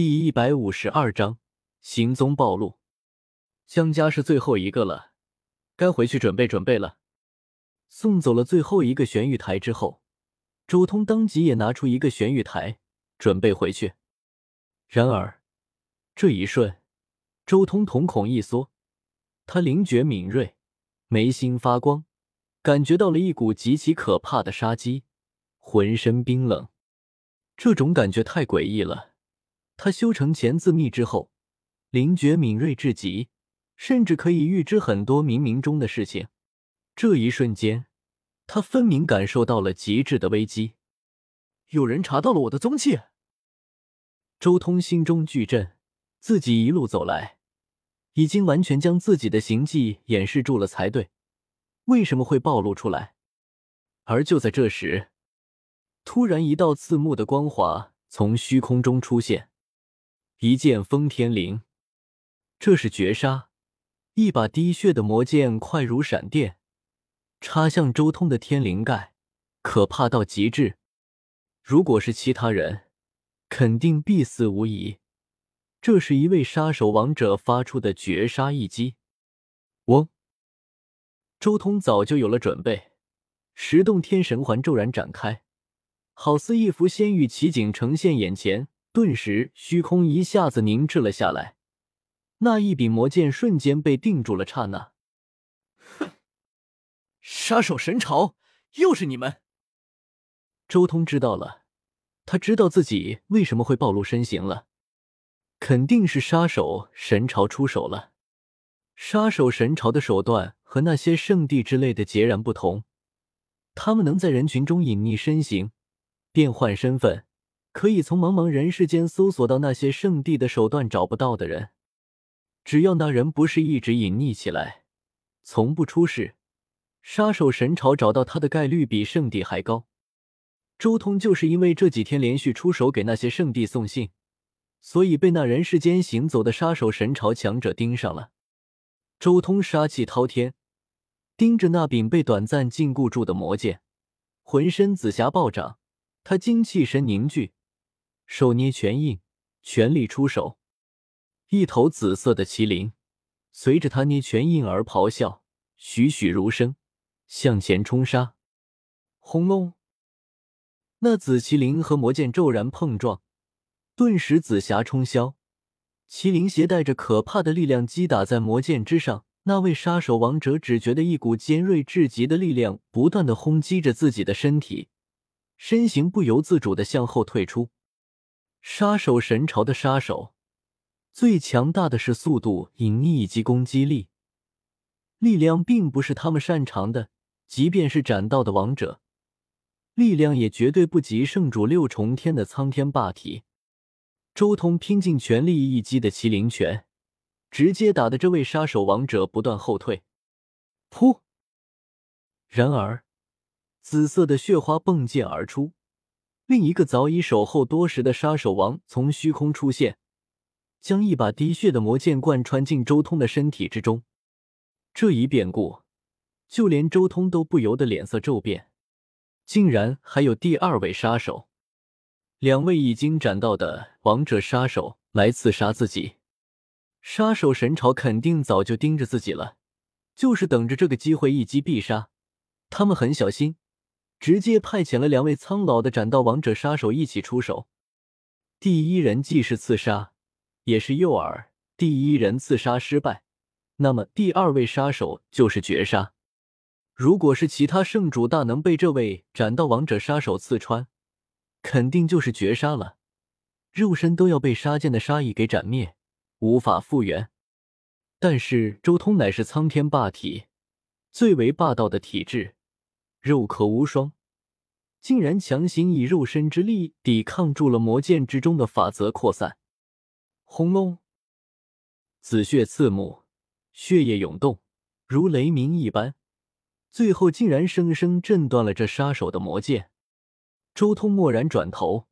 第一百五十二章行踪暴露。江家是最后一个了，该回去准备准备了。送走了最后一个玄玉台之后，周通当即也拿出一个玄玉台，准备回去。然而，这一瞬，周通瞳孔一缩，他灵觉敏锐，眉心发光，感觉到了一股极其可怕的杀机，浑身冰冷。这种感觉太诡异了。他修成乾字秘之后，灵觉敏锐至极，甚至可以预知很多冥冥中的事情。这一瞬间，他分明感受到了极致的危机。有人查到了我的踪迹。周通心中巨震，自己一路走来，已经完全将自己的行迹掩饰住了才对，为什么会暴露出来？而就在这时，突然一道刺目的光华从虚空中出现。一剑封天灵，这是绝杀！一把滴血的魔剑快如闪电，插向周通的天灵盖，可怕到极致。如果是其他人，肯定必死无疑。这是一位杀手王者发出的绝杀一击。嗡！周通早就有了准备，十洞天神环骤然展开，好似一幅仙域奇景呈现眼前。顿时，虚空一下子凝滞了下来，那一柄魔剑瞬间被定住了。刹那，哼！杀手神朝，又是你们！周通知道了，他知道自己为什么会暴露身形了，肯定是杀手神朝出手了。杀手神朝的手段和那些圣地之类的截然不同，他们能在人群中隐匿身形，变换身份。可以从茫茫人世间搜索到那些圣地的手段找不到的人，只要那人不是一直隐匿起来，从不出事，杀手神朝找到他的概率比圣地还高。周通就是因为这几天连续出手给那些圣地送信，所以被那人世间行走的杀手神朝强者盯上了。周通杀气滔天，盯着那柄被短暂禁锢住的魔剑，浑身紫霞暴涨，他精气神凝聚。手捏拳印，全力出手。一头紫色的麒麟随着他捏拳印而咆哮，栩栩如生，向前冲杀。轰隆！那紫麒麟和魔剑骤然碰撞，顿时紫霞冲霄。麒麟携带着可怕的力量击打在魔剑之上，那位杀手王者只觉得一股尖锐至极的力量不断的轰击着自己的身体，身形不由自主的向后退出。杀手神朝的杀手，最强大的是速度、隐匿以及攻击力。力量并不是他们擅长的，即便是斩道的王者，力量也绝对不及圣主六重天的苍天霸体。周通拼尽全力一击的麒麟拳，直接打的这位杀手王者不断后退。噗！然而，紫色的血花迸溅而出。另一个早已守候多时的杀手王从虚空出现，将一把滴血的魔剑贯穿进周通的身体之中。这一变故，就连周通都不由得脸色骤变。竟然还有第二位杀手，两位已经斩到的王者杀手来刺杀自己。杀手神朝肯定早就盯着自己了，就是等着这个机会一击必杀。他们很小心。直接派遣了两位苍老的斩道王者杀手一起出手。第一人既是刺杀，也是诱饵。第一人刺杀失败，那么第二位杀手就是绝杀。如果是其他圣主大能被这位斩道王者杀手刺穿，肯定就是绝杀了，肉身都要被杀剑的杀意给斩灭，无法复原。但是周通乃是苍天霸体，最为霸道的体质。肉壳无双，竟然强行以肉身之力抵抗住了魔剑之中的法则扩散。轰隆！紫血刺目，血液涌动，如雷鸣一般，最后竟然生生震断了这杀手的魔剑。周通蓦然转头，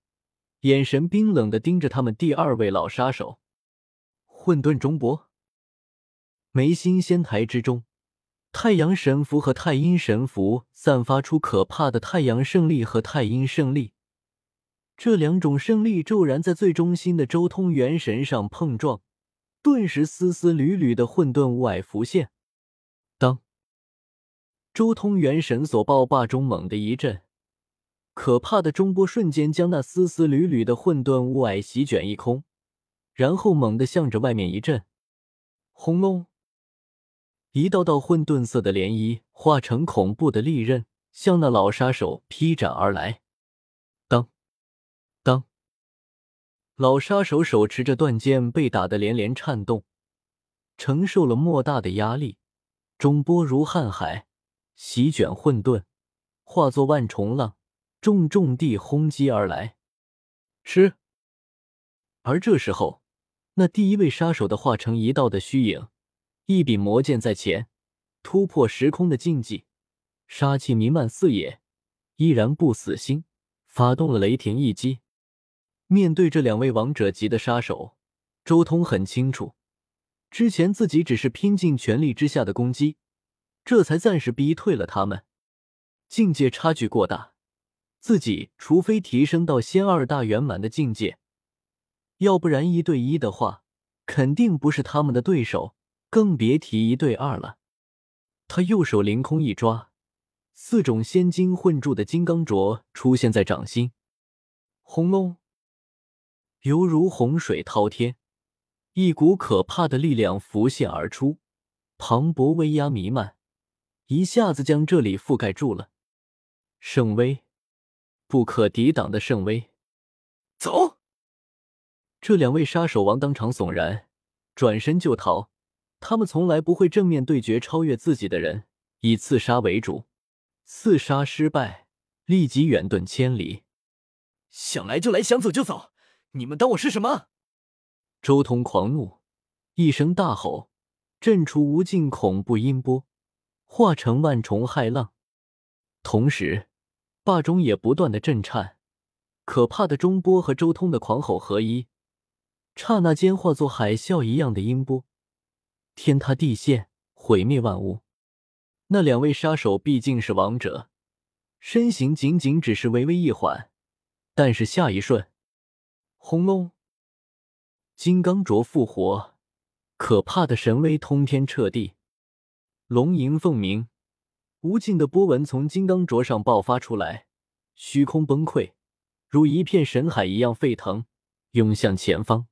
眼神冰冷的盯着他们第二位老杀手。混沌中波，眉心仙台之中。太阳神符和太阴神符散发出可怕的太阳胜利和太阴胜利，这两种胜利骤然在最中心的周通元神上碰撞，顿时丝丝缕缕的混沌雾霭浮现。当周通元神所爆霸中猛地一震，可怕的中波瞬间将那丝丝缕缕的混沌雾霭席卷一空，然后猛地向着外面一震，轰隆！一道道混沌色的涟漪化成恐怖的利刃，向那老杀手劈斩而来。当当老杀手手持着断剑，被打得连连颤动，承受了莫大的压力。中波如瀚海，席卷混沌，化作万重浪，重重地轰击而来。吃！而这时候，那第一位杀手的化成一道的虚影，一柄魔剑在前，突破时空的禁忌，杀气弥漫四野，依然不死心，发动了雷霆一击。面对这两位王者级的杀手，周通很清楚，之前自己只是拼尽全力之下的攻击，这才暂时逼退了他们。境界差距过大，自己除非提升到仙二大圆满的境界，要不然一对一的话，肯定不是他们的对手，更别提一对二了。他右手凌空一抓，四种仙金混铸的金刚镯出现在掌心，轰隆！犹如洪水滔天，一股可怕的力量浮现而出，磅礴威压弥漫，一下子将这里覆盖住了。圣威，不可抵挡的圣威！走！这两位杀手王当场悚然，转身就逃。他们从来不会正面对决超越自己的人，以刺杀为主。刺杀失败，立即远遁千里。想来就来，想走就走。你们当我是什么？周通狂怒，一声大吼，震出无尽恐怖音波，化成万重骇浪。同时，霸中也不断的震颤，可怕的中波和周通的狂吼合一，刹那间化作海啸一样的音波，天塌地陷，毁灭万物。那两位杀手毕竟是王者，身形仅仅只是微微一缓，但是下一瞬。轰隆！金刚镯复活，可怕的神威通天彻地，龙吟凤鸣，无尽的波纹从金刚镯上爆发出来，虚空崩溃，如一片神海一样沸腾，涌向前方。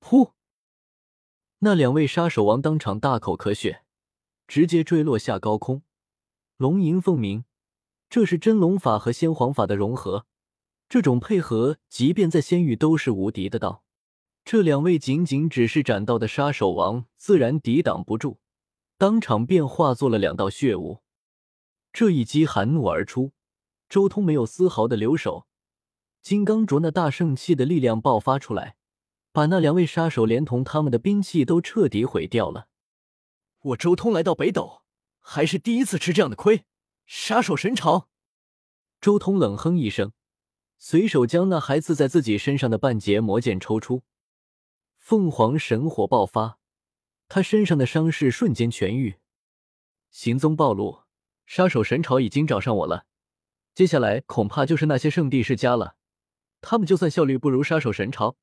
噗！那两位杀手王当场大口咳血，直接坠落下高空。龙吟凤鸣，这是真龙法和仙皇法的融合。这种配合，即便在仙域都是无敌的道。这两位仅仅只是斩道的杀手王，自然抵挡不住，当场便化作了两道血雾。这一击含怒而出，周通没有丝毫的留手，金刚镯那大圣气的力量爆发出来，把那两位杀手连同他们的兵器都彻底毁掉了。我周通来到北斗，还是第一次吃这样的亏。杀手神潮，周通冷哼一声。随手将那还刺在自己身上的半截魔剑抽出，凤凰神火爆发，他身上的伤势瞬间痊愈。行踪暴露，杀手神朝已经找上我了，接下来恐怕就是那些圣地世家了。他们就算效率不如杀手神朝，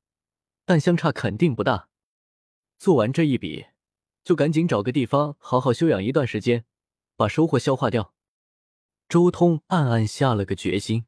但相差肯定不大。做完这一笔，就赶紧找个地方好好休养一段时间，把收获消化掉。周通暗暗下了个决心。